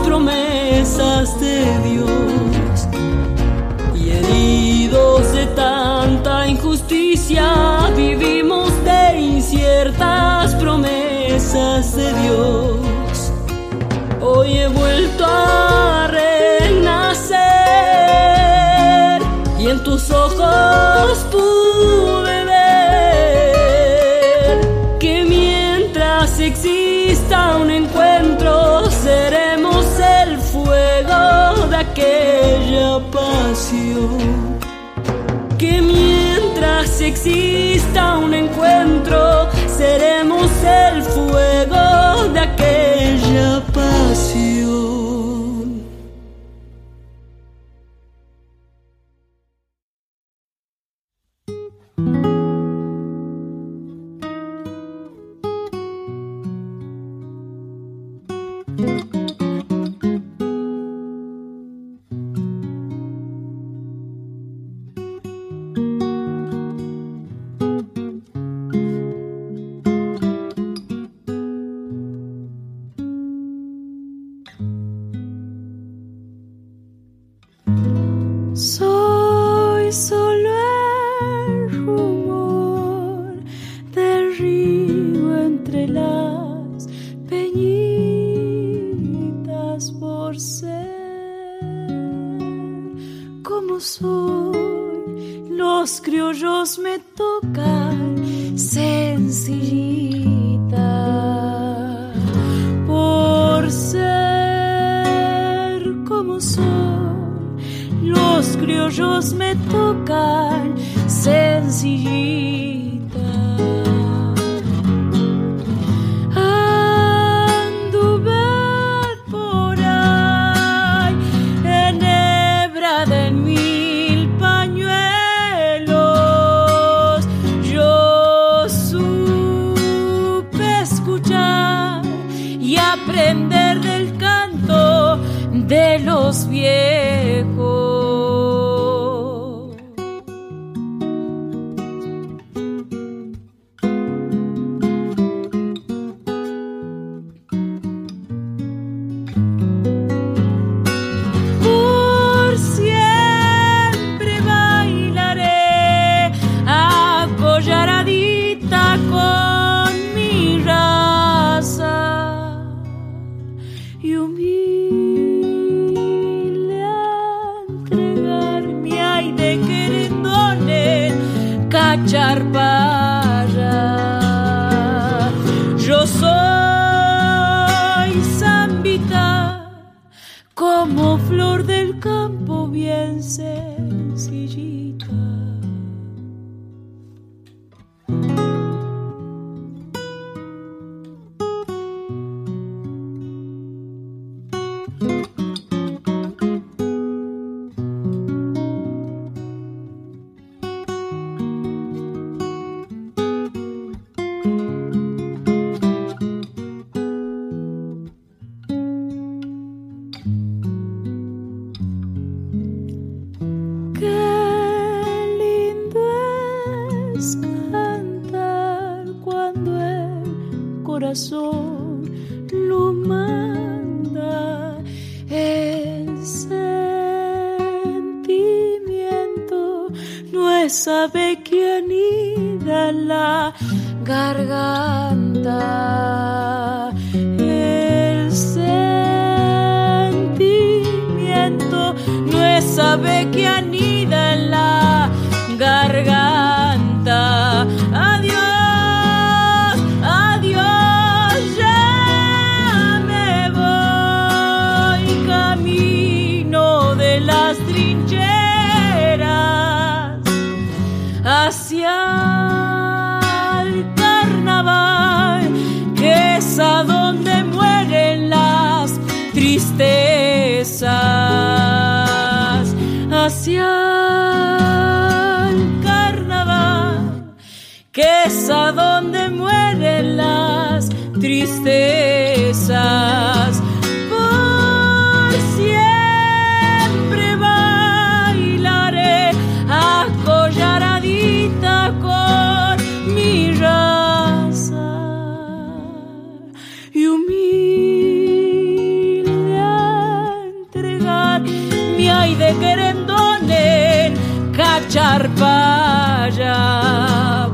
S14: echar para allá.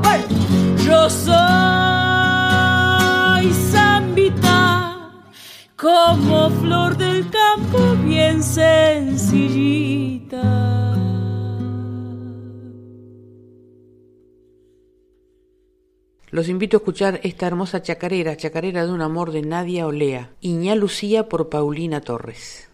S14: Yo
S15: soy
S16: zambita, como flor del campo bien sencillita.
S11: Los invito a escuchar esta hermosa chacarera, chacarera de un amor de Nadia Olea, Iñá Lucía por Paulina Torres.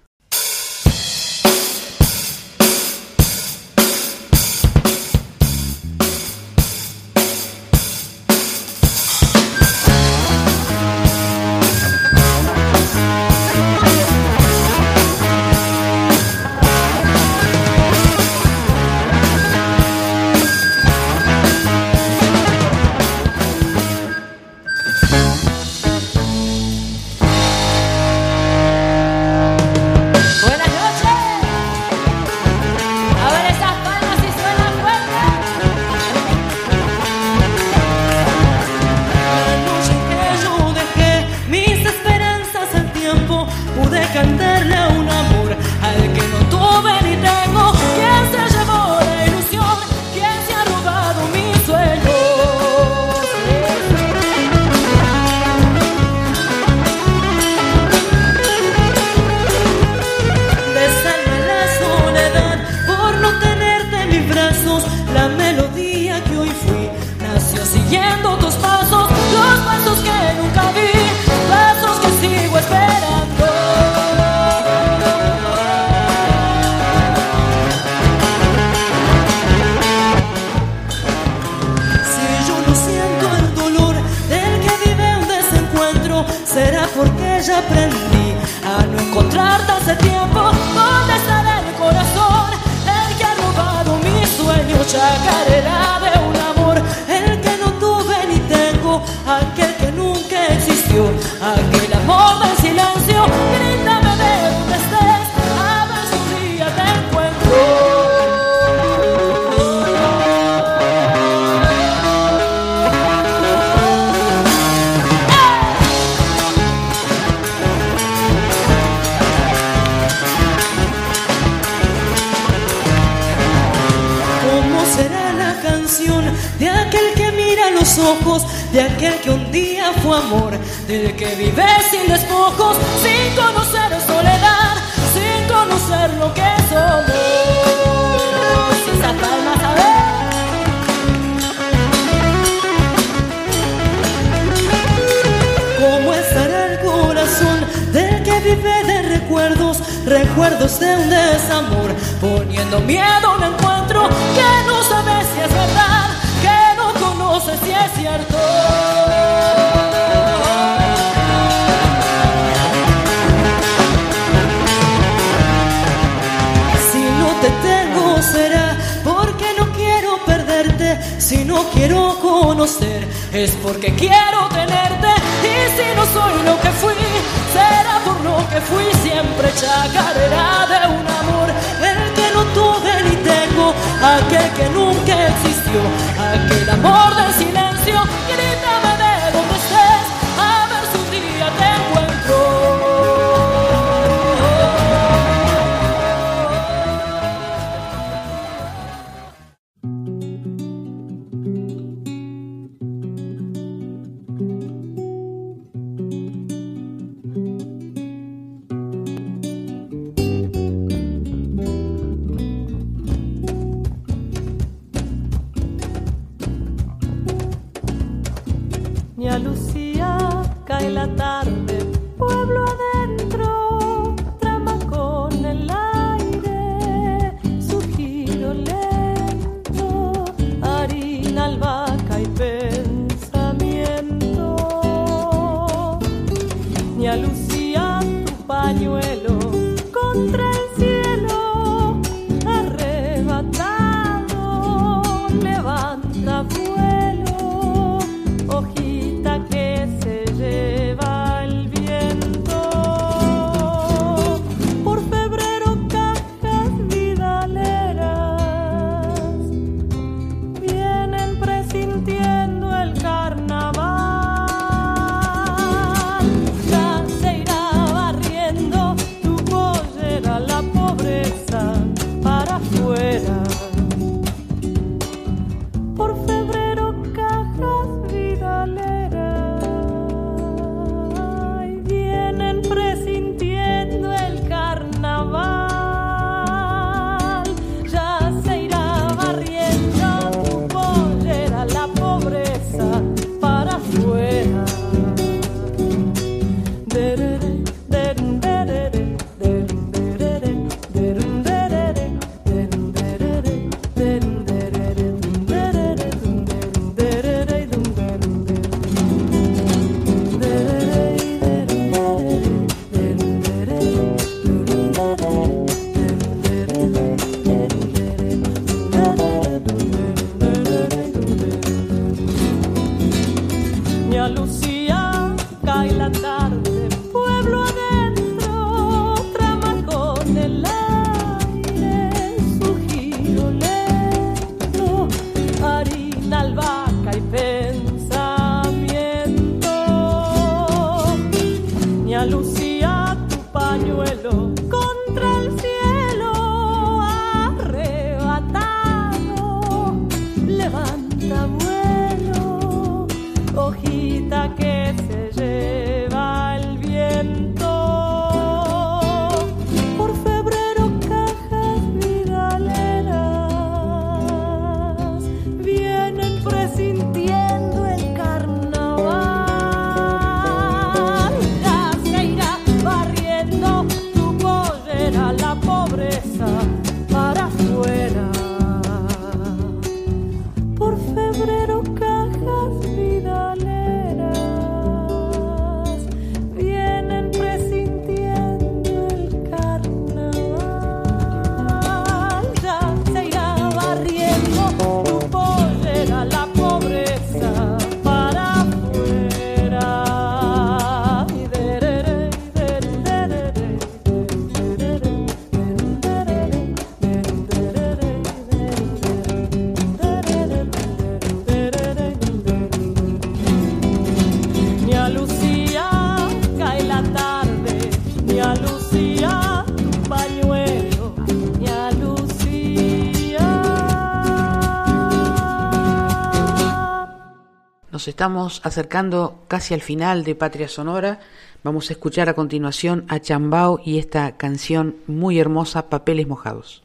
S1: nos estamos acercando casi al final de Patria Sonora. Vamos a escuchar a continuación a Chambao y esta canción muy hermosa, Papeles Mojados.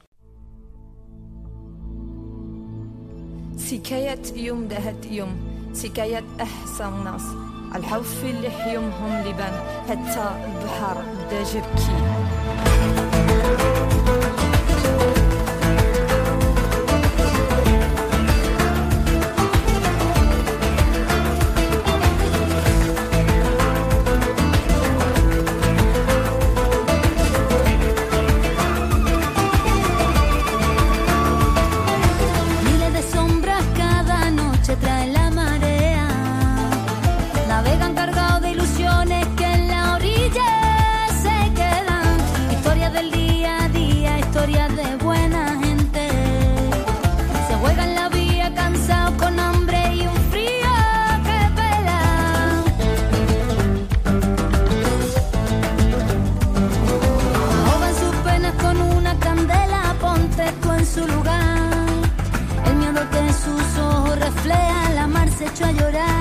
S17: a llorar.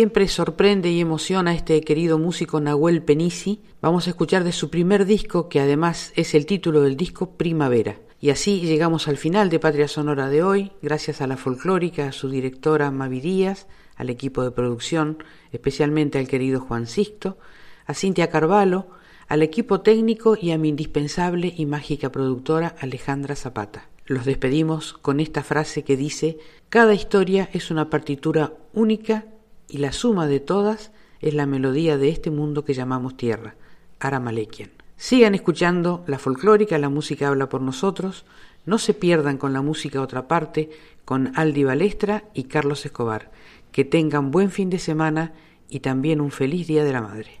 S1: Siempre sorprende y emociona a este querido músico Nahuel Penisi. Vamos a escuchar de su primer disco, que además es el título del disco Primavera. Y así llegamos al final de Patria Sonora de hoy, gracias a la folclórica, a su directora Mavi Díaz, al equipo de producción, especialmente al querido Juan Sisto, a Cintia Carvalho, al equipo técnico y a mi indispensable y mágica productora Alejandra Zapata. Los despedimos con esta frase que dice, cada historia es una partitura única y la suma de todas es la melodía de este mundo que llamamos tierra, Aramalekian. Sigan escuchando la folclórica, la música habla por nosotros, no se pierdan con la música otra parte, con Aldi Balestra y Carlos Escobar. Que tengan buen fin de semana y también un feliz Día de la Madre.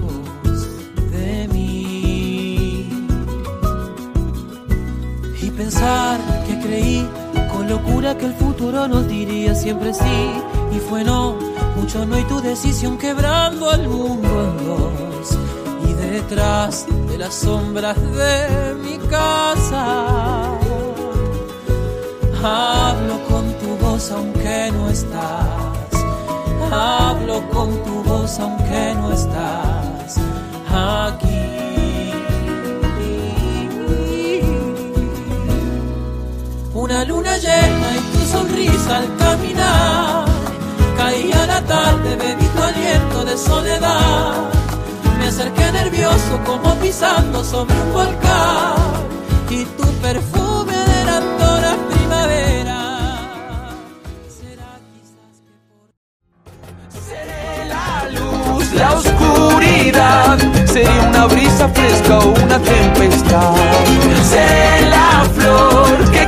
S18: pensar que creí con locura que el futuro nos diría siempre sí. Y fue no, mucho no y tu decisión quebrando el mundo en dos. Y detrás de las sombras de mi casa, hablo con tu voz aunque no estás. Hablo con tu voz aunque no estás aquí. Una luna llena y tu sonrisa al caminar. Caía la tarde, bebí tu aliento de soledad. Me acerqué nervioso como pisando sobre un volcán. Y tu perfume adelantó la primavera.
S19: la luz, la oscuridad, sería una brisa fresca o una tempestad. Seré la flor que